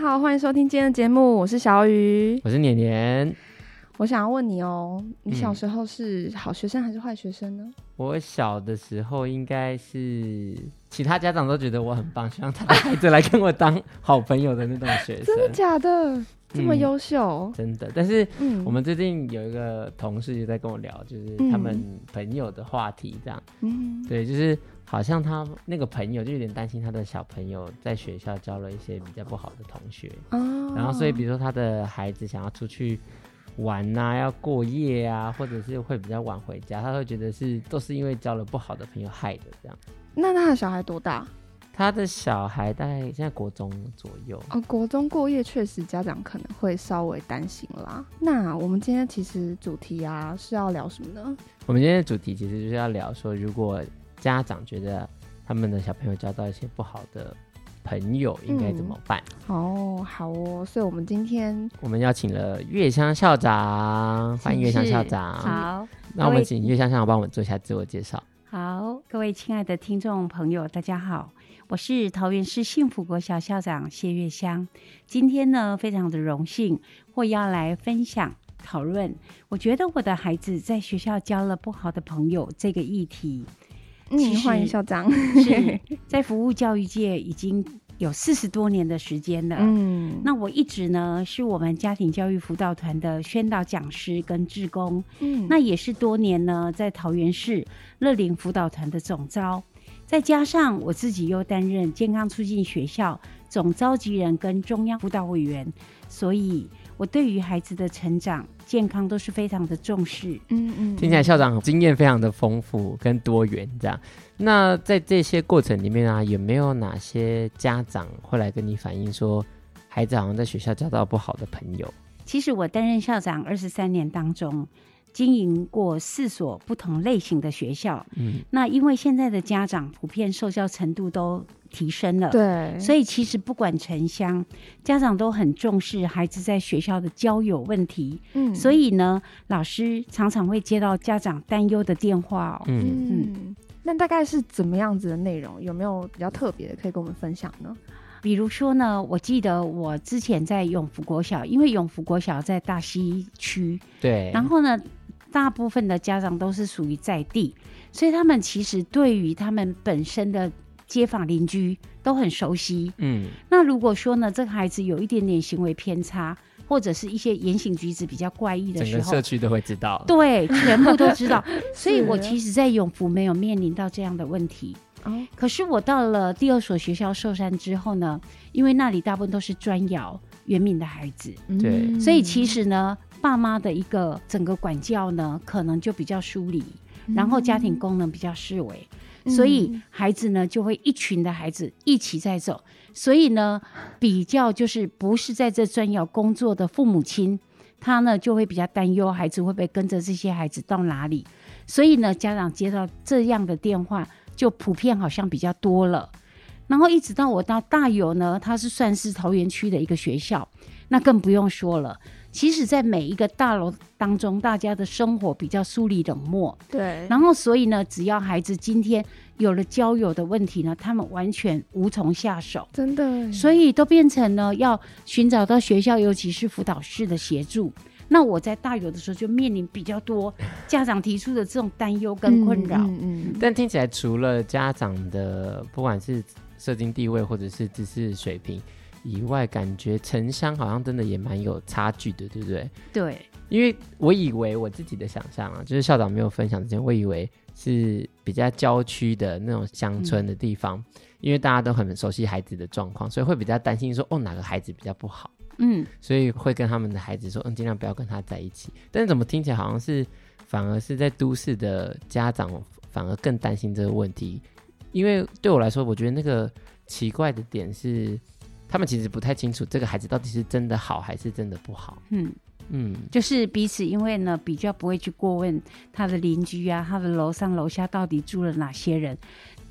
好，欢迎收听今天的节目，我是小雨，我是年年。我想要问你哦，你小时候是好学生还是坏学生呢？我小的时候应该是其他家长都觉得我很棒，希望他的孩子来跟我当好朋友的那种学生。真的假的？这么优秀？嗯，真的。但是我们最近有一个同事就在跟我聊，就是他们朋友的话题，这样。嗯，对，就是。好像他那个朋友就有点担心他的小朋友在学校交了一些比较不好的同学，哦，然后所以比如说他的孩子想要出去玩呐，要过夜啊，或者是会比较晚回家，他会觉得是都是因为交了不好的朋友害的这样。那他的小孩多大？他的小孩大概现在国中左右。哦，国中过夜确实家长可能会稍微担心啦。那我们今天其实主题啊是要聊什么呢？我们今天的主题其实就是要聊说如果。家长觉得他们的小朋友交到一些不好的朋友，应该怎么办？嗯、哦，好哦，所以我们今天我们邀请了月香校长，欢迎月香校长。好，那我们请月香校长帮我们做一下自我介绍。好，各位亲爱的听众朋友，大家好，我是桃园市幸福国小校长谢月香。今天呢，非常的荣幸，会要来分享讨论。我觉得我的孩子在学校交了不好的朋友这个议题。嗯，欢迎校长。是 在服务教育界已经有四十多年的时间了。嗯，那我一直呢是我们家庭教育辅导团的宣导讲师跟志工。嗯，那也是多年呢在桃园市乐龄辅导团的总招，再加上我自己又担任健康促进学校总召集人跟中央辅导委员，所以。我对于孩子的成长、健康都是非常的重视。嗯嗯，听起来校长经验非常的丰富跟多元，这样。那在这些过程里面啊，有没有哪些家长会来跟你反映说，孩子好像在学校交到不好的朋友？其实我担任校长二十三年当中，经营过四所不同类型的学校。嗯，那因为现在的家长普遍受教程度都提升了，对，所以其实不管城乡，家长都很重视孩子在学校的交友问题。嗯，所以呢，老师常常会接到家长担忧的电话哦。嗯嗯，那大概是怎么样子的内容？有没有比较特别的可以跟我们分享呢？比如说呢，我记得我之前在永福国小，因为永福国小在大溪区，对，然后呢，大部分的家长都是属于在地，所以他们其实对于他们本身的。街坊邻居都很熟悉，嗯，那如果说呢，这个孩子有一点点行为偏差，或者是一些言行举止比较怪异的时候，整个社区都会知道，对，全部都知道。所以我其实，在永福没有面临到这样的问题。哦，可是我到了第二所学校寿山之后呢，因为那里大部分都是砖窑原民的孩子，对，所以其实呢，爸妈的一个整个管教呢，可能就比较疏离，然后家庭功能比较式微。所以孩子呢，就会一群的孩子一起在走。所以呢，比较就是不是在这专窑工作的父母亲，他呢就会比较担忧孩子会不会跟着这些孩子到哪里。所以呢，家长接到这样的电话，就普遍好像比较多了。然后一直到我到大有呢，他是算是桃园区的一个学校，那更不用说了。其实，在每一个大楼当中，大家的生活比较疏离冷漠。对。然后，所以呢，只要孩子今天有了交友的问题呢，他们完全无从下手。真的。所以都变成了要寻找到学校，尤其是辅导室的协助。那我在大有的时候就面临比较多家长提出的这种担忧跟困扰。嗯，嗯，嗯。但听起来，除了家长的不管是社经地位或者是知识水平。以外，感觉城乡好像真的也蛮有差距的，对不对？对，因为我以为我自己的想象啊，就是校长没有分享之前，我以为是比较郊区的那种乡村的地方，嗯，因为大家都很熟悉孩子的状况，所以会比较担心说，哦，哪个孩子比较不好，嗯，所以会跟他们的孩子说，嗯，尽量不要跟他在一起。但是怎么听起来好像是反而是在都市的家长反而更担心这个问题，因为对我来说，我觉得那个奇怪的点是。他们其实不太清楚这个孩子到底是真的好还是真的不好。嗯，嗯，就是彼此因为呢比较不会去过问他的邻居啊，他的楼上楼下到底住了哪些人。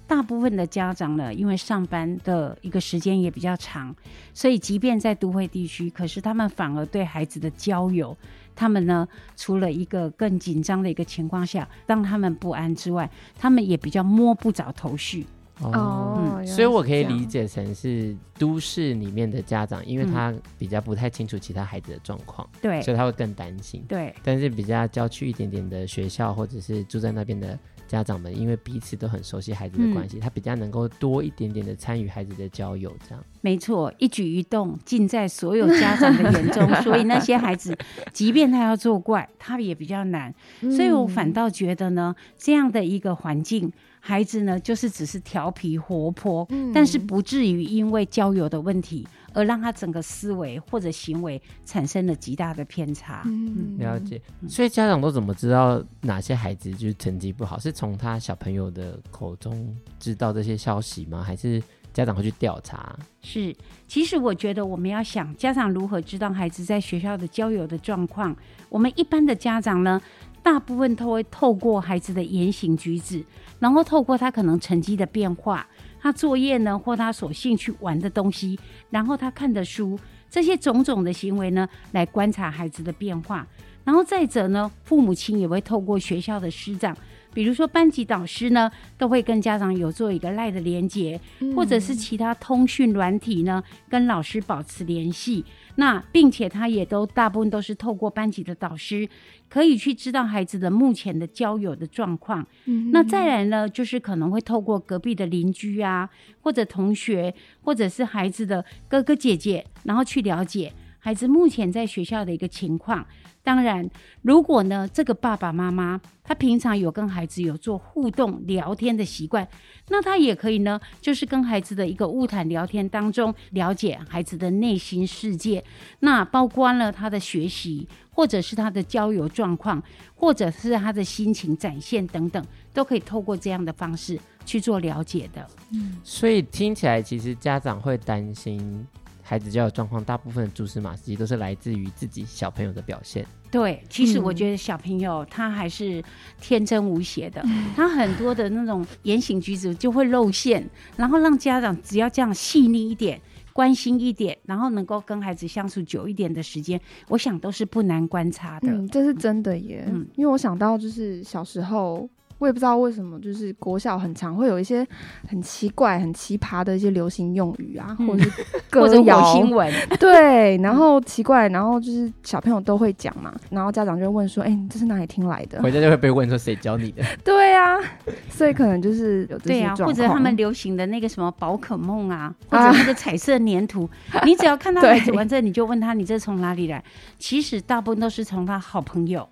大部分的家长呢，因为上班的一个时间也比较长，所以即便在都会地区，可是他们反而对孩子的交友，他们呢，除了一个更紧张的一个情况下，让他们不安之外，他们也比较摸不着头绪。哦，嗯、所以我可以理解成是都市里面的家长，因为他比较不太清楚其他孩子的状况，对、嗯，所以他会更担心。对，但是比较郊区一点点的学校，或者是住在那边的。家长们因为彼此都很熟悉孩子的关系，嗯、他比较能够多一点点的参与孩子的交友，这样没错，一举一动尽在所有家长的眼中，所以那些孩子，即便他要作怪，他也比较难。嗯、所以我反倒觉得呢，这样的一个环境。孩子呢，就是只是调皮活泼，嗯、但是不至于因为交友的问题而让他整个思维或者行为产生了极大的偏差。嗯，了解。所以家长都怎么知道哪些孩子就是成绩不好？是从他小朋友的口中知道这些消息吗？还是家长会去调查？是，其实我觉得我们要想家长如何知道孩子在学校的交友的状况。我们一般的家长呢，大部分都会透过孩子的言行举止。然后透过他可能成绩的变化，他作业呢，或他所兴趣玩的东西，然后他看的书，这些种种的行为呢，来观察孩子的变化。然后再者呢，父母亲也会透过学校的师长。比如说，班级导师呢，都会跟家长有做一个赖的连接，嗯、或者是其他通讯软体呢，跟老师保持联系。那并且他也都大部分都是透过班级的导师，可以去知道孩子的目前的交友的状况。嗯、那再来呢，就是可能会透过隔壁的邻居啊，或者同学，或者是孩子的哥哥姐姐，然后去了解孩子目前在学校的一个情况。当然，如果呢，这个爸爸妈妈他平常有跟孩子有做互动聊天的习惯，那他也可以呢，就是跟孩子的一个物谈聊天当中，了解孩子的内心世界，那包括了他的学习，或者是他的交友状况，或者是他的心情展现等等，都可以透过这样的方式去做了解的。嗯，所以听起来，其实家长会担心。孩子教育状况，大部分的蛛丝马迹都是来自于自己小朋友的表现。对，其实我觉得小朋友他还是天真无邪的，嗯、他很多的那种言行举止就会露馅，然后让家长只要这样细腻一点、关心一点，然后能够跟孩子相处久一点的时间，我想都是不难观察的。嗯，这是真的耶。嗯，因为我想到就是小时候。我也不知道为什么，就是国小很常会有一些很奇怪、很奇葩的一些流行用语啊，嗯、或者是歌谣新闻，对，然后奇怪，然后就是小朋友都会讲嘛，然后家长就会问说：“哎、欸，你这是哪里听来的？” 回家就会被问说：“谁教你的？”对啊，所以可能就是有这些状况、啊、或者他们流行的那个什么宝可梦啊，或者那个彩色粘土，啊、你只要看到孩子玩这，你就问他：“你这从哪里来？”其实大部分都是从他好朋友。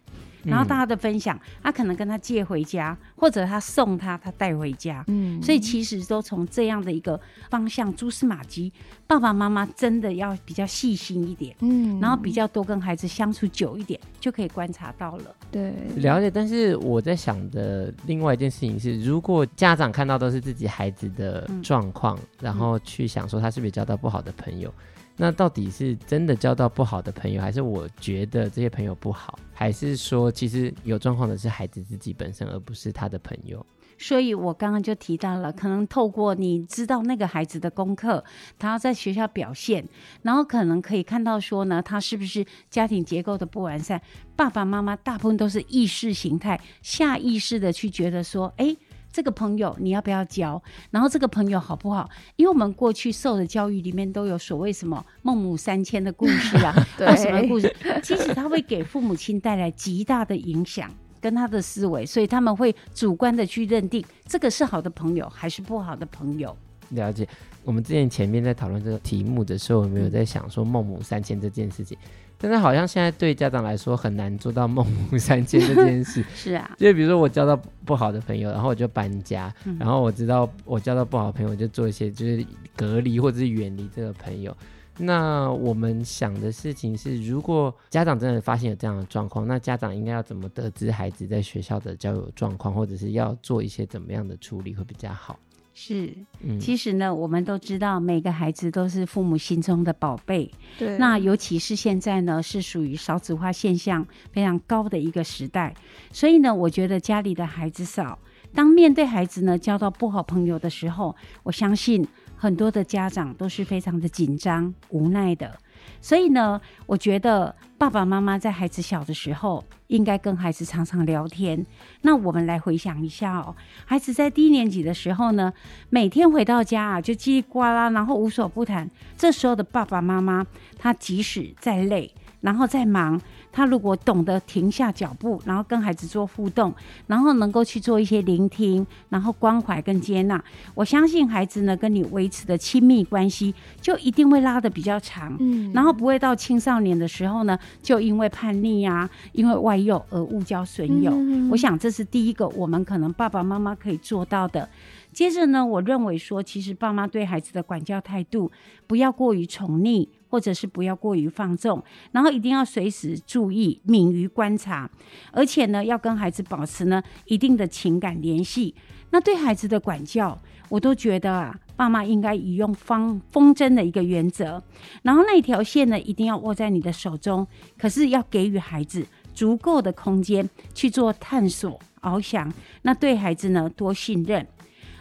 然后大家的分享，他可能跟他借回家，或者他送他，他带回家。嗯，所以其实都从这样的一个方向蛛丝马迹，爸爸妈妈真的要比较细心一点，嗯，然后比较多跟孩子相处久一点，就可以观察到了。对，了解。但是我在想的另外一件事情是，如果家长看到都是自己孩子的状况，嗯，然后去想说他是不是交到不好的朋友。那到底是真的交到不好的朋友，还是我觉得这些朋友不好，还是说其实有状况的是孩子自己本身，而不是他的朋友？所以我刚刚就提到了，可能透过你知道那个孩子的功课，他要在学校表现，然后可能可以看到说呢，他是不是家庭结构的不完善？爸爸妈妈大部分都是意识形态，下意识的去觉得说，哎。这个朋友你要不要交？然后这个朋友好不好？因为我们过去受的教育里面都有所谓什么孟母三迁的故事啊，对或什么故事，其实他会给父母亲带来极大的影响跟他的思维，所以他们会主观的去认定这个是好的朋友还是不好的朋友。了解。我们之前前面在讨论这个题目的时候，有没有在想说孟母三迁这件事情？但是好像现在对家长来说很难做到孟母三迁这件事。是啊，就比如说我交到不好的朋友，然后我就搬家，嗯、然后我知道我交到不好的朋友，我就做一些就是隔离或者是远离这个朋友。那我们想的事情是，如果家长真的发现有这样的状况，那家长应该要怎么得知孩子在学校的交友状况，或者是要做一些怎么样的处理会比较好？是，其实呢，我们都知道每个孩子都是父母心中的宝贝。对，那尤其是现在呢，是属于少子化现象非常高的一个时代，所以呢，我觉得家里的孩子少，当面对孩子呢交到不好朋友的时候，我相信很多的家长都是非常的紧张、无奈的。所以呢，我觉得爸爸妈妈在孩子小的时候，应该跟孩子常常聊天。那我们来回想一下哦，孩子在低年级的时候呢，每天回到家啊，就叽里呱啦，然后无所不谈。这时候的爸爸妈妈，他即使再累，然后再忙。他如果懂得停下脚步，然后跟孩子做互动，然后能够去做一些聆听，然后关怀跟接纳，我相信孩子呢跟你维持的亲密关系就一定会拉得比较长，嗯，然后不会到青少年的时候呢，就因为叛逆啊，因为外诱而误交损友。嗯，我想这是第一个我们可能爸爸妈妈可以做到的。接着呢，我认为说，其实爸妈对孩子的管教态度不要过于宠溺。或者是不要过于放纵，然后一定要随时注意，敏于观察，而且呢，要跟孩子保持呢一定的情感联系。那对孩子的管教，我都觉得啊，爸妈应该以用方风筝的一个原则，然后那一条线呢，一定要握在你的手中，可是要给予孩子足够的空间去做探索、翱翔。那对孩子呢，多信任。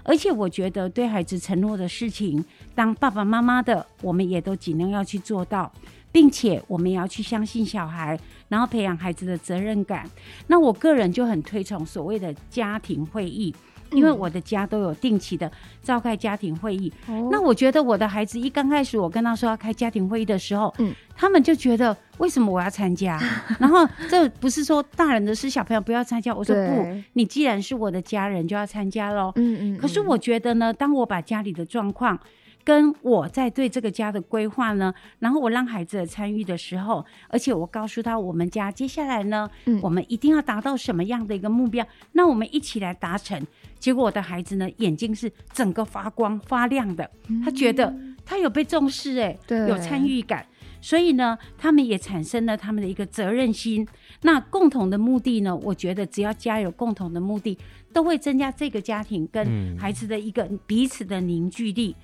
而且我觉得对孩子承诺的事情，当爸爸妈妈的，我们也都尽量要去做到，并且我们也要去相信小孩，然后培养孩子的责任感。那我个人就很推崇所谓的家庭会议。因为我的家都有定期的召开家庭会议，嗯、那我觉得我的孩子一刚开始我跟他说要开家庭会议的时候，嗯，他们就觉得为什么我要参加？然后这不是说大人的事，小朋友不要参加。我说不，你既然是我的家人，就要参加喽。嗯嗯。可是我觉得呢，当我把家里的状况。跟我在对这个家的规划呢，然后我让孩子参与的时候，而且我告诉他，我们家接下来呢，嗯，我们一定要达到什么样的一个目标，那我们一起来达成。结果我的孩子呢，眼睛是整个发光发亮的，他觉得他有被重视，哎，对，有参与感，所以呢，他们也产生了他们的一个责任心。那共同的目的呢，我觉得只要家有共同的目的，都会增加这个家庭跟孩子的一个彼此的凝聚力。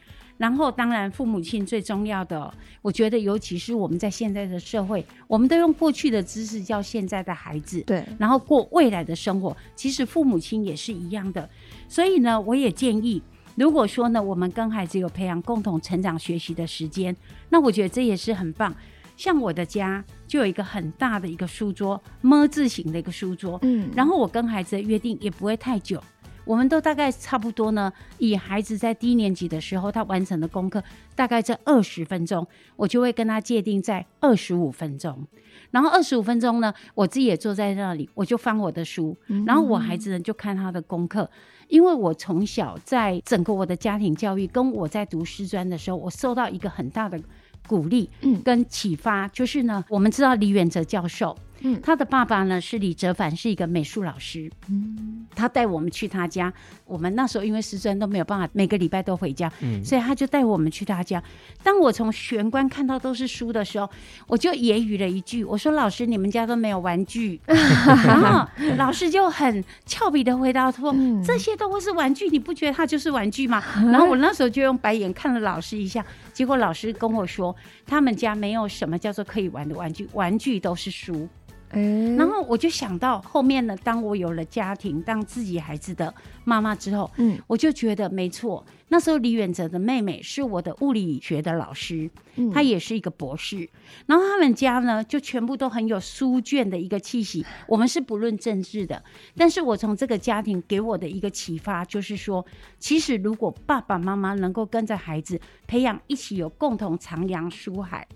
然后，当然，父母亲最重要的，我觉得，尤其是我们在现在的社会，我们都用过去的知识教现在的孩子，对，然后过未来的生活。其实父母亲也是一样的。所以呢，我也建议，如果说呢，我们跟孩子有培养共同成长学习的时间，那我觉得这也是很棒。像我的家就有一个很大的一个书桌么字形的一个书桌，嗯，然后我跟孩子的约定也不会太久。我们都大概差不多呢，以孩子在低年级的时候，他完成的功课大概在二十分钟，我就会跟他界定在二十五分钟。然后二十五分钟呢，我自己也坐在那里，我就翻我的书，然后我孩子呢就看他的功课。因为我从小在整个我的家庭教育，跟我在读师专的时候，我受到一个很大的鼓励，跟启发，就是呢，我们知道李远哲教授。嗯，他的爸爸呢是李哲凡，是一个美术老师。嗯，他带我们去他家。我们那时候因为师专都没有办法每个礼拜都回家，嗯，所以他就带我们去他家。当我从玄关看到都是书的时候，我就揶揄了一句：“我说老师，你们家都没有玩具。” 然后老师就很俏皮的回答说：“这些都会是玩具，你不觉得它就是玩具吗？”然后我那时候就用白眼看了老师一下。结果老师跟我说，他们家没有什么叫做可以玩的玩具，玩具都是书。欸、然后我就想到后面呢，当我有了家庭，当自己孩子的妈妈之后，嗯，我就觉得没错。那时候李远哲的妹妹是我的物理学的老师，嗯，她也是一个博士。然后他们家呢，就全部都很有书卷的一个气息。我们是不论政治的，但是我从这个家庭给我的一个启发就是说，其实如果爸爸妈妈能够跟着孩子培养，一起有共同徜徉书海。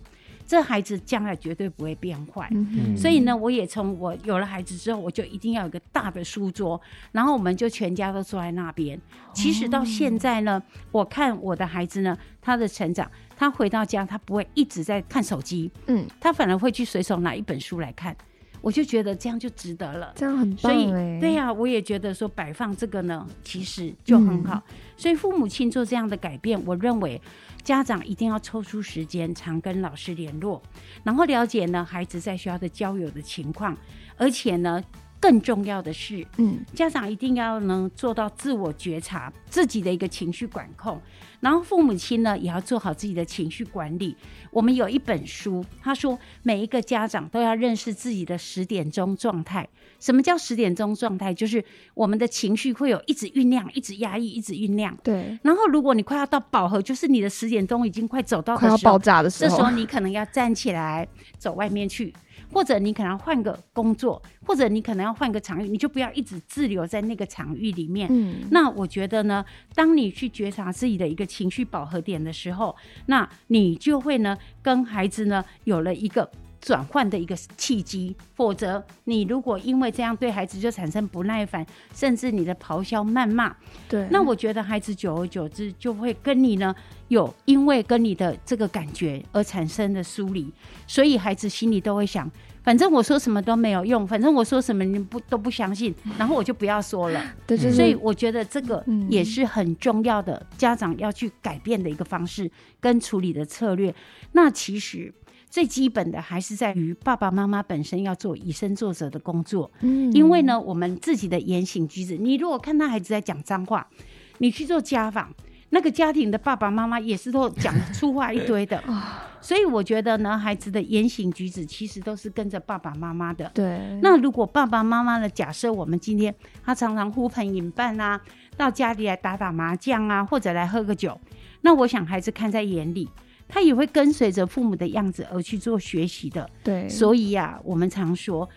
这孩子将来绝对不会变坏，嗯、所以呢，我也从我有了孩子之后，我就一定要有个大的书桌，然后我们就全家都坐在那边。其实到现在呢，我看我的孩子呢，他的成长，他回到家，他不会一直在看手机，嗯，他反而会去随手拿一本书来看。我就觉得这样就值得了，这样很棒。所以，对呀、啊，我也觉得说摆放这个呢，其实就很好。嗯、所以父母亲做这样的改变，我认为。家长一定要抽出时间，常跟老师联络，然后了解呢孩子在学校的交友的情况，而且呢，更重要的是，嗯，家长一定要能做到自我觉察自己的一个情绪管控，然后父母亲呢也要做好自己的情绪管理。我们有一本书，他说每一个家长都要认识自己的十点钟状态。什么叫十点钟状态？就是我们的情绪会有一直酝酿、一直压抑、一直酝酿。对。然后如果你快要到饱和，就是你的十点钟已经快走到快要爆炸的时候，这时候你可能要站起来走外面去。或者你可能要换个工作，或者你可能要换个场域，你就不要一直滞留在那个场域里面。嗯，那我觉得呢，当你去觉察自己的一个情绪饱和点的时候，那你就会呢跟孩子呢有了一个转换的一个契机。否则，你如果因为这样对孩子就产生不耐烦，甚至你的咆哮谩骂，对，那我觉得孩子久而久之就会跟你呢有因为跟你的这个感觉而产生的疏离，所以孩子心里都会想，反正我说什么都没有用，反正我说什么你不都不相信，然后我就不要说了。对，对，所以我觉得这个也是很重要的，家长要去改变的一个方式跟处理的策略。那其实最基本的还是在于爸爸妈妈本身要做以身作则的工作。嗯，因为呢，我们自己的言行举止，你如果看到孩子在讲脏话，你去做家访。那个家庭的爸爸妈妈也是都讲粗话一堆的，所以我觉得呢，孩子的言行举止其实都是跟着爸爸妈妈的。对。那如果爸爸妈妈的假设，我们今天他常常呼朋引伴啊，到家里来打打麻将啊，或者来喝个酒，那我想孩子看在眼里，他也会跟随着父母的样子而去做学习的。对。所以呀、啊，我们常说，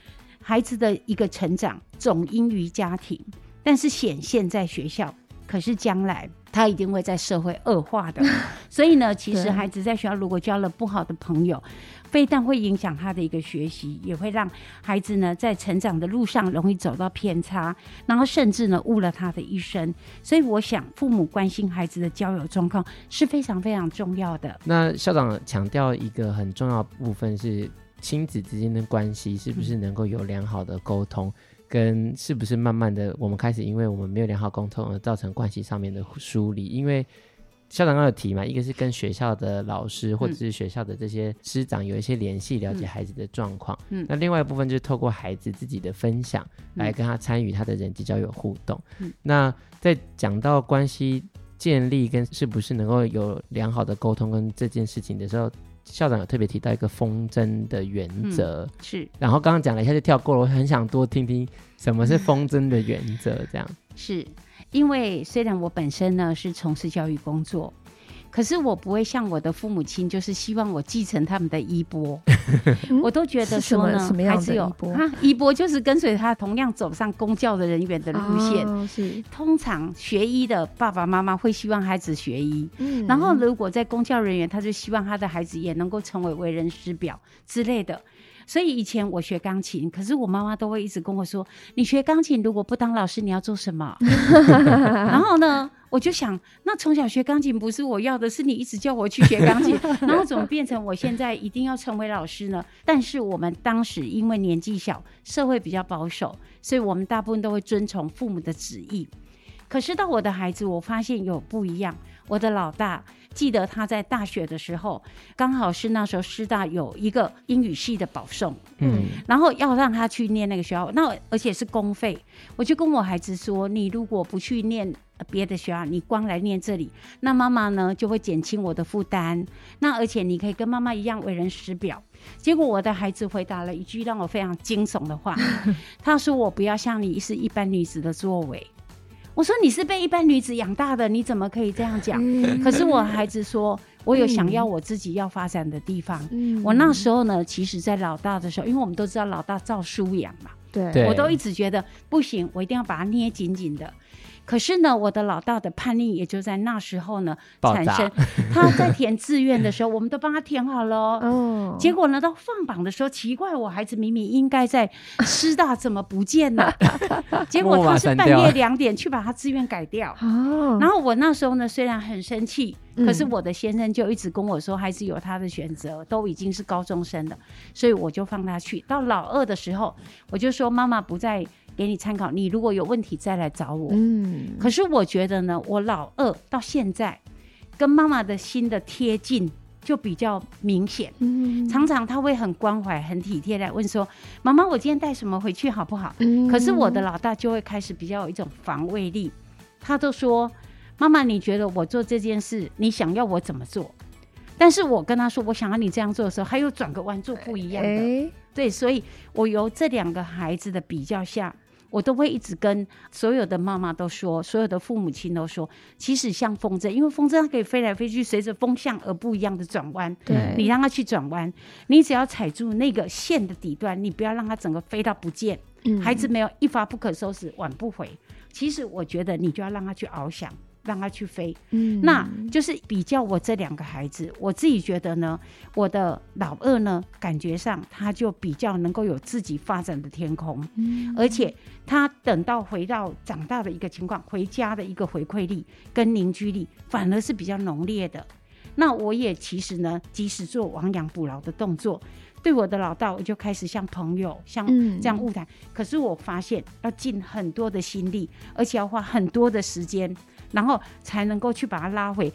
孩子的一个成长总因于家庭，但是显现在学校，可是将来。他一定会在社会恶化的，所以呢，其实孩子在学校如果交了不好的朋友，非但会影响他的一个学习，也会让孩子呢在成长的路上容易走到偏差，然后甚至呢误了他的一生。所以我想，父母关心孩子的交友状况是非常非常重要的。那校长强调一个很重要部分是亲子之间的关系是不是能够有良好的沟通？跟是不是慢慢的，我们开始因为我们没有良好沟通而造成关系上面的疏离？因为校长刚有提嘛，一个是跟学校的老师或者是学校的这些师长有一些联系，了解孩子的状况。嗯，那另外一部分就是透过孩子自己的分享来跟他参与他的人际交友互动。嗯，那在讲到关系建立跟是不是能够有良好的沟通跟这件事情的时候。校长有特别提到一个风筝的原则，嗯，是。然后刚刚讲了一下就跳过了，我很想多听听什么是风筝的原则，这样。是因为虽然我本身呢是从事教育工作。可是我不会像我的父母亲，就是希望我继承他们的衣钵。我都觉得说呢，还是有啊衣钵就是跟随他同样走上公教的人员的路线。哦、是通常学医的爸爸妈妈会希望孩子学医，嗯，然后如果在公教人员，他就希望他的孩子也能够成为为人师表之类的。所以以前我学钢琴，可是我妈妈都会一直跟我说：“你学钢琴如果不当老师，你要做什么？” 然后呢，我就想，那从小学钢琴不是我要的，是你一直叫我去学钢琴，然后怎么变成我现在一定要成为老师呢？但是我们当时因为年纪小，社会比较保守，所以我们大部分都会遵从父母的旨意。可是到我的孩子，我发现有不一样。我的老大记得他在大学的时候，刚好是那时候师大有一个英语系的保送，嗯，然后要让他去念那个学校，那而且是公费。我就跟我孩子说：“你如果不去念别的学校，你光来念这里，那妈妈呢就会减轻我的负担。那而且你可以跟妈妈一样为人师表。”结果我的孩子回答了一句让我非常惊悚的话，他说：“我不要像你是一般女子的作为。”我说，你是被一般女子养大的，你怎么可以这样讲？嗯、可是我孩子说，我有想要我自己要发展的地方。嗯、我那时候呢，其实，在老大的时候，因为我们都知道老大照书养嘛，对，我都一直觉得不行，我一定要把它捏紧紧的。可是呢，我的老大的叛逆也就在那时候呢产生。他在填志愿的时候，我们都帮他填好了。哦。结果呢，到放榜的时候，奇怪，我孩子明明应该在师大，怎么不见了？结果他是半夜两点去把他志愿改掉。哦。然后我那时候呢，虽然很生气，可是我的先生就一直跟我说，孩子有他的选择，都已经是高中生了，所以我就放他去。到老二的时候，我就说妈妈不在。给你参考，你如果有问题再来找我。嗯，可是我觉得呢，我老二到现在跟妈妈的心的贴近，就比较明显。嗯，常常他会很关怀、很体贴来问说：“妈妈，我今天带什么回去好不好？”嗯，可是我的老大就会开始比较有一种防卫力，他都说：“妈妈，你觉得我做这件事，你想要我怎么做？”但是我跟他说：“我想要你这样做的时候，他又转个弯做不一样的。欸”对，所以我由这两个孩子的比较下。我都会一直跟所有的妈妈都说，所有的父母亲都说，其实像风筝，因为风筝它可以飞来飞去，随着风向而不一样的转弯。对，你让它去转弯，你只要踩住那个线的底端，你不要让它整个飞到不见。嗯，孩子没有一发不可收拾，挽不回。其实我觉得你就要让他去翱翔。让他去飞，嗯，那就是比较我这两个孩子，我自己觉得呢，我的老二呢，感觉上他就比较能够有自己发展的天空，嗯，而且他等到回到长大的一个情况，回家的一个回馈力跟凝聚力，反而是比较浓烈的。那我也其实呢，即使做亡羊补牢的动作，对我的老大，我就开始像朋友，像这样误谈，可是我发现要尽很多的心力，而且要花很多的时间。然后才能够去把他拉回，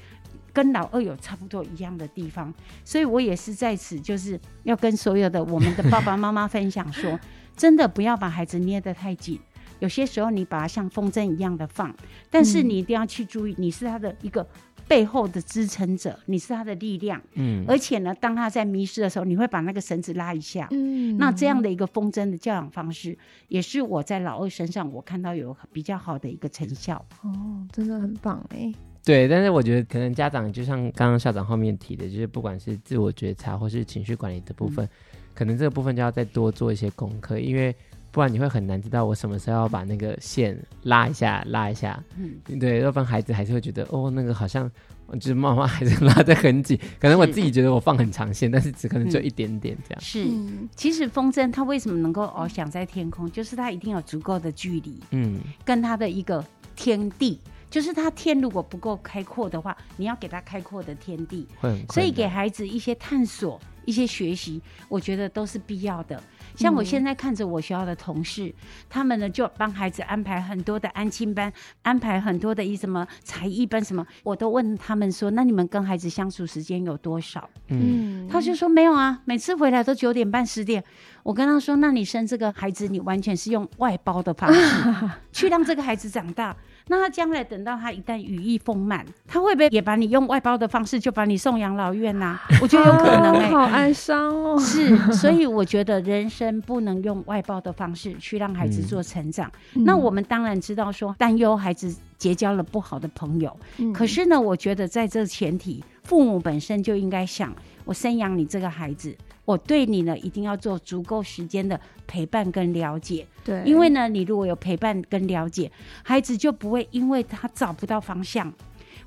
跟老二有差不多一样的地方，所以我也是在此就是要跟所有的我们的爸爸妈妈分享说，真的不要把孩子捏得太紧，有些时候你把它像风筝一样的放，但是你一定要去注意，你是他的一个。背后的支撑者，你是他的力量，嗯，而且呢，当他在迷失的时候，你会把那个绳子拉一下，嗯，那这样的一个风筝的教养方式，也是我在老二身上我看到有比较好的一个成效。哦，真的很棒哎。对，但是我觉得可能家长就像刚刚校长后面提的，就是不管是自我觉察或是情绪管理的部分，嗯，可能这个部分就要再多做一些功课，因为。不然你会很难知道我什么时候要把那个线拉一下，拉一下。嗯，对，要不然孩子还是会觉得哦，那个好像就是妈妈还是拉得很紧。可能我自己觉得我放很长线，但是只可能就一点点这样。是，其实风筝它为什么能够翱翔在天空，就是它一定有足够的距离，嗯，跟它的一个天地。就是他天如果不够开阔的话，你要给他开阔的天地，所以给孩子一些探索、一些学习，我觉得都是必要的。像我现在看着我学校的同事，嗯、他们呢就帮孩子安排很多的安亲班，安排很多的一什么才艺班什么，我都问他们说：“那你们跟孩子相处时间有多少？”嗯，他就说没有啊，每次回来都九点半十点。我跟他说：“那你生这个孩子，你完全是用外包的方式 去让这个孩子长大。”那他将来等到他一旦羽翼丰满，他会不会也把你用外包的方式就把你送养老院呐、啊？我觉得有可能哎、欸，好哀伤哦。是，所以我觉得人生不能用外包的方式去让孩子做成长。嗯、那我们当然知道说担忧孩子结交了不好的朋友，嗯、可是呢，我觉得在这前提，父母本身就应该想，我生养你这个孩子。我对你呢，一定要做足够时间的陪伴跟了解。对，因为呢，你如果有陪伴跟了解，孩子就不会因为他找不到方向，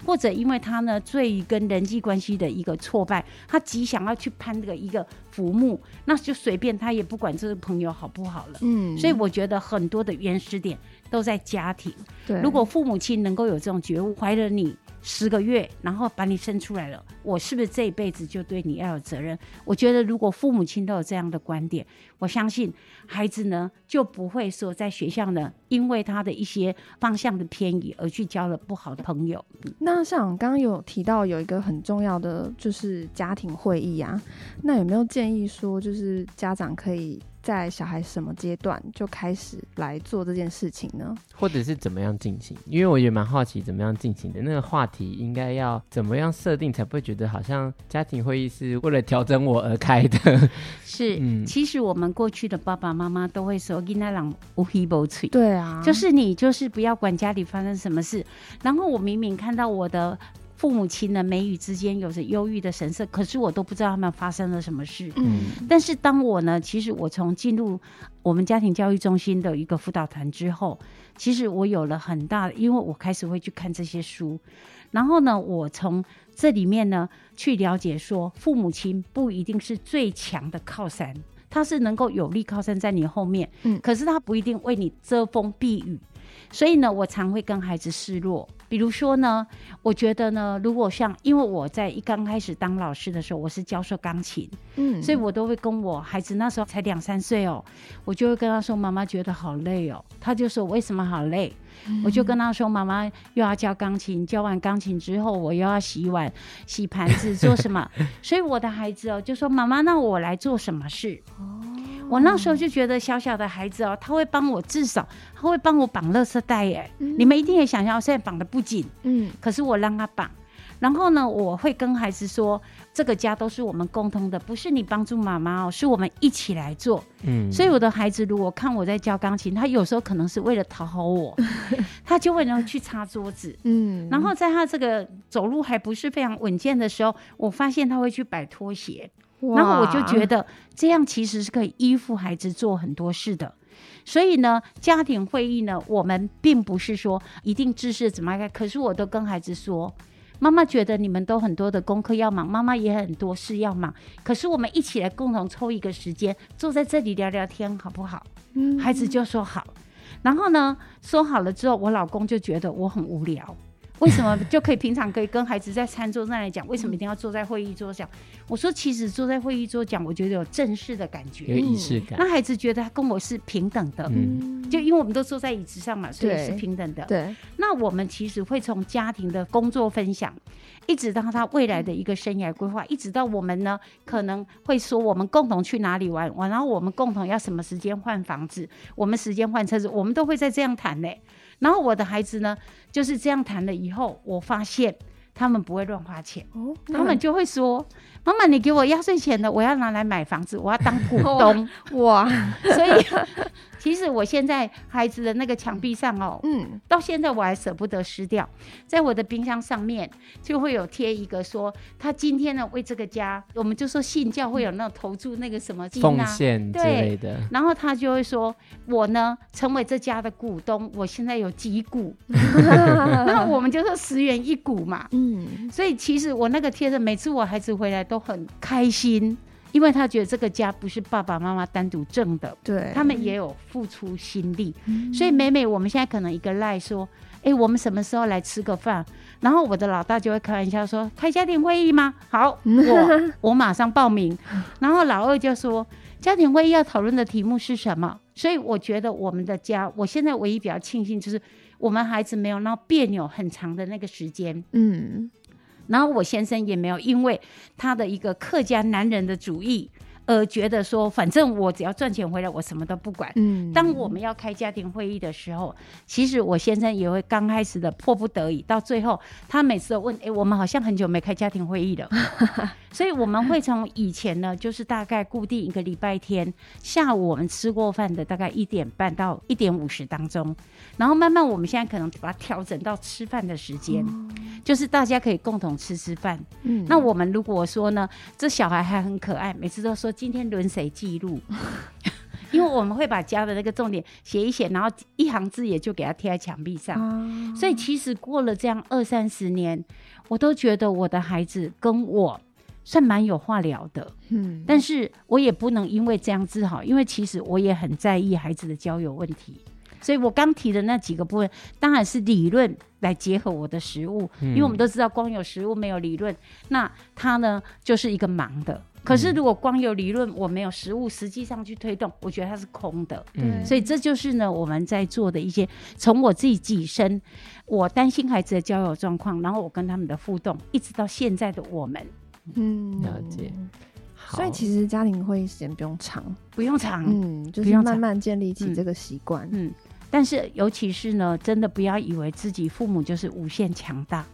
或者因为他呢，对于跟人际关系的一个挫败，他极想要去攀这个一个浮木，那就随便他也不管这个朋友好不好了。嗯，所以我觉得很多的原始点都在家庭。对，如果父母亲能够有这种觉悟，怀了你。十个月，然后把你生出来了，我是不是这一辈子就对你要有责任？我觉得，如果父母亲都有这样的观点，我相信孩子呢就不会说在学校呢，因为他的一些方向的偏移而去交了不好的朋友。那像刚刚有提到有一个很重要的就是家庭会议啊，那有没有建议说，就是家长可以？在小孩什么阶段就开始来做这件事情呢？或者是怎么样进行？因为我也蛮好奇怎么样进行的。那个话题应该要怎么样设定，才不会觉得好像家庭会议是为了调整我而开的？是，嗯，其实我们过去的爸爸妈妈都会说“囡仔人无黑无嘴”，对啊，就是你就是不要管家里发生什么事。然后我明明看到我的。父母亲呢，眉宇之间有着忧郁的神色，可是我都不知道他们发生了什么事。嗯，但是当我呢，其实我从进入我们家庭教育中心的一个辅导团之后，其实我有了很大的，因为我开始会去看这些书，然后呢，我从这里面呢去了解说，父母亲不一定是最强的靠山，他是能够有力靠山在你后面，嗯，可是他不一定为你遮风避雨。所以呢，我常会跟孩子示弱。比如说呢，我觉得呢，如果像因为我在一刚开始当老师的时候，我是教授钢琴，嗯，所以我都会跟我孩子那时候才两三岁哦，我就会跟他说：“妈妈觉得好累哦。”他就说：“为什么好累？”嗯、我就跟他说：“妈妈又要教钢琴，教完钢琴之后，我又要洗碗、洗盘子，做什么？” 所以我的孩子哦，就说：“妈妈，那我来做什么事？”哦。我那时候就觉得小小的孩子哦，他会帮我，至少他会帮我绑垃圾袋耶。嗯、你们一定也想象，现在绑的不紧，嗯，可是我让他绑。然后呢，我会跟孩子说，这个家都是我们共同的，不是你帮助妈妈哦，是我们一起来做。嗯，所以我的孩子如果看我在教钢琴，他有时候可能是为了讨好我，他就会呢去擦桌子。嗯，然后在他这个走路还不是非常稳健的时候，我发现他会去摆拖鞋。然后我就觉得这样其实是可以依附孩子做很多事的，所以呢，家庭会议呢，我们并不是说一定知识怎么开，可是我都跟孩子说，妈妈觉得你们都很多的功课要忙，妈妈也很多事要忙，可是我们一起来共同抽一个时间坐在这里聊聊天，好不好？嗯，孩子就说好，然后呢，说好了之后，我老公就觉得我很无聊。为什么就可以平常可以跟孩子在餐桌上来讲？为什么一定要坐在会议桌讲？我说，其实坐在会议桌讲，我觉得有正式的感觉，有仪式感。那孩子觉得他跟我是平等的，嗯，就因为我们都坐在椅子上嘛，所以是平等的。对。那我们其实会从家庭的工作分享，一直到他未来的一个生涯规划，一直到我们呢可能会说我们共同去哪里玩，玩，然后我们共同要什么时间换房子，我们时间换车子，我们都会在这样谈嘞。然后我的孩子呢，就是这样谈了以后，我发现他们不会乱花钱，哦、他们就会说：“妈妈，你给我压岁钱的，我要拿来买房子，我要当股东。”哇，所以。其实我现在孩子的那个墙壁上哦，嗯，到现在我还舍不得撕掉，在我的冰箱上面就会有贴一个说，他今天呢为这个家，我们就说信教会有那种投注那个什么金啊，奉献之类的，然后他就会说，我呢成为这家的股东，我现在有几股，那我们就说十元一股嘛，嗯，所以其实我那个贴的，每次我孩子回来都很开心。因为他觉得这个家不是爸爸妈妈单独挣的，对，他们也有付出心力，嗯、所以每每我们现在可能一个赖说，哎，我们什么时候来吃个饭？然后我的老大就会开玩笑说，开家庭会议吗？好，我我马上报名。然后老二就说，家庭会议要讨论的题目是什么？所以我觉得我们的家，我现在唯一比较庆幸就是我们孩子没有闹别扭很长的那个时间，嗯。然后我先生也没有因为他的一个客家男人的主义。呃，觉得说，反正我只要赚钱回来，我什么都不管。嗯，当我们要开家庭会议的时候，其实我先生也会刚开始的迫不得已，到最后他每次都问：“哎，我们好像很久没开家庭会议了。”所以我们会从以前呢，就是大概固定一个礼拜天下午我们吃过饭的大概一点半到一点五十当中，然后慢慢我们现在可能把它调整到吃饭的时间，嗯、就是大家可以共同吃吃饭。嗯，那我们如果说呢，这小孩还很可爱，每次都说。今天轮谁记录？因为我们会把家的那个重点写一写，然后一行字也就给他贴在墙壁上。哦、所以其实过了这样二三十年，我都觉得我的孩子跟我算蛮有话聊的。嗯，但是我也不能因为这样自豪，因为其实我也很在意孩子的交友问题。所以我刚提的那几个部分，当然是理论来结合我的实物，嗯、因为我们都知道光有实物没有理论，那他呢就是一个盲的。可是，如果光有理论，我没有实物，实际上去推动，我觉得它是空的。嗯，所以这就是呢，我们在做的一些，从我自己己身，我担心孩子的交友状况，然后我跟他们的互动，一直到现在的我们，嗯，了解。所以其实家庭会议时间不用长，不用长，嗯，就是慢慢建立起这个习惯，嗯，嗯。但是尤其是呢，真的不要以为自己父母就是无限强大，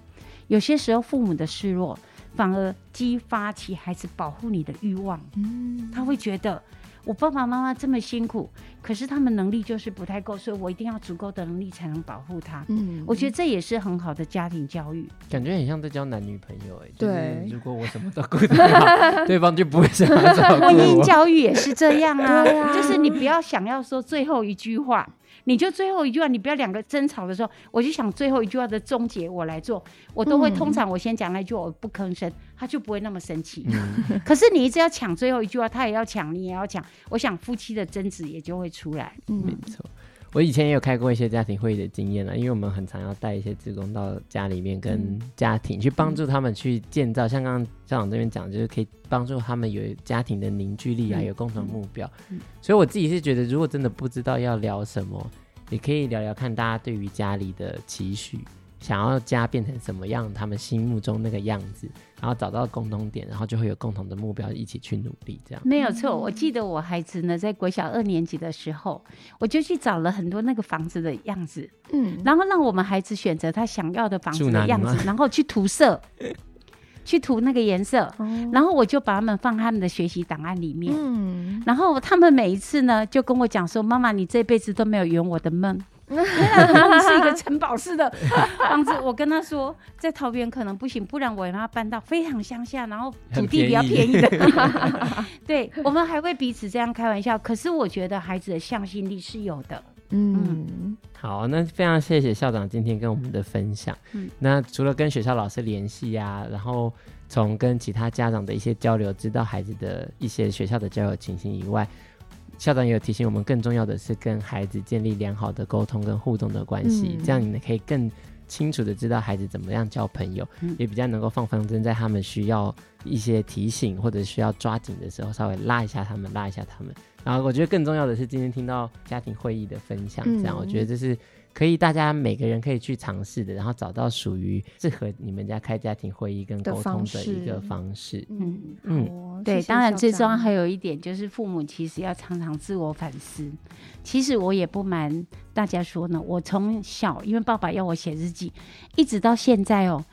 有些时候父母的示弱。反而激发起孩子保护你的欲望，嗯，他会觉得我爸爸妈妈这么辛苦，可是他们能力就是不太够，所以我一定要足够的能力才能保护他。嗯，我觉得这也是很好的家庭教育，感觉很像在交男女朋友哎。对，如果我什么都顾得好，对方就不会想要照顾我。婚姻教育也是这样啊，啊就是你不要想要说最后一句话。你就最后一句话，你不要两个争吵的时候，我就想最后一句话的终结我来做，我都会通常我先讲那句，我不吭声，他就不会那么生气。嗯、可是你一直要抢最后一句话，他也要抢，你也要抢，我想夫妻的争执也就会出来。没错，我以前也有开过一些家庭会议的经验了，因为我们很常要带一些职工到家里面跟家庭去帮助他们去建造，嗯、像刚刚校长这边讲，就是可以帮助他们有家庭的凝聚力啊，嗯、有共同目标。嗯、所以我自己是觉得，如果真的不知道要聊什么，也可以聊聊看大家对于家里的期许。想要家变成什么样，他们心目中那个样子，然后找到共同点，然后就会有共同的目标，一起去努力，这样。没有错，我记得我孩子呢，在国小二年级的时候，我就去找了很多那个房子的样子，嗯，然后让我们孩子选择他想要的房子的样子，然后去涂色，去涂那个颜色，然后我就把他们放他们的学习档案里面，嗯，然后他们每一次呢，就跟我讲说：“妈妈，你这辈子都没有圆我的梦。”是一个城堡式的房子，我跟他说，在桃园可能不行，不然我让他搬到非常乡下，然后土地比较便宜的。对，我们还会彼此这样开玩笑。可是我觉得孩子的向心力是有的。嗯，嗯好，那非常谢谢校长今天跟我们的分享。嗯，那除了跟学校老师联系呀，然后从跟其他家长的一些交流，知道孩子的一些学校的交友情形以外。校长也有提醒我们，更重要的是跟孩子建立良好的沟通跟互动的关系，嗯、这样你们可以更清楚的知道孩子怎么样交朋友，嗯、也比较能够放风筝，在他们需要一些提醒或者需要抓紧的时候，稍微拉一下他们，拉一下他们。然后我觉得更重要的是，今天听到家庭会议的分享，这样、嗯、我觉得这是。可以，大家每个人可以去尝试的，然后找到属于适合你们家开家庭会议跟沟通的一个方式。嗯嗯，嗯对，当然最重要还有一点就是父母其实要常常自我反思。其实我也不瞒大家说呢，我从小因为爸爸要我写日记，一直到现在哦。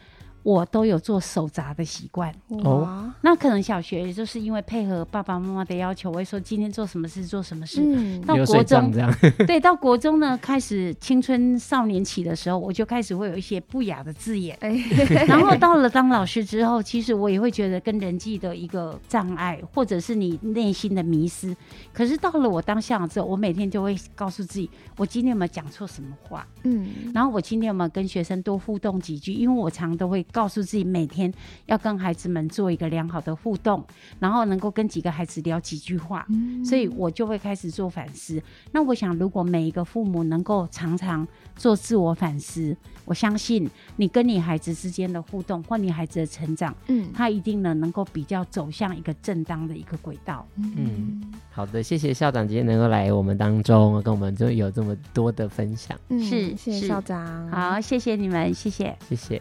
我都有做手札的习惯哦，那可能小学也就是因为配合爸爸妈妈的要求，我会说今天做什么事做什么事。嗯、到国中这样，对，到国中呢，开始青春少年期的时候，我就开始会有一些不雅的字眼。哎、然后到了当老师之后，其实我也会觉得跟人际的一个障碍，或者是你内心的迷失。可是到了我当校长之后，我每天就会告诉自己，我今天有没有讲错什么话？嗯，然后我今天有没有跟学生多互动几句？因为我常都会。告诉自己每天要跟孩子们做一个良好的互动，然后能够跟几个孩子聊几句话，嗯、所以我就会开始做反思。那我想，如果每一个父母能够常常做自我反思，我相信你跟你孩子之间的互动或你孩子的成长，嗯，他一定呢能够比较走向一个正当的一个轨道。嗯，好的，谢谢校长今天能够来我们当中，跟我们就有这么多的分享。嗯，是，谢谢校长，好，谢谢你们，谢谢，谢谢。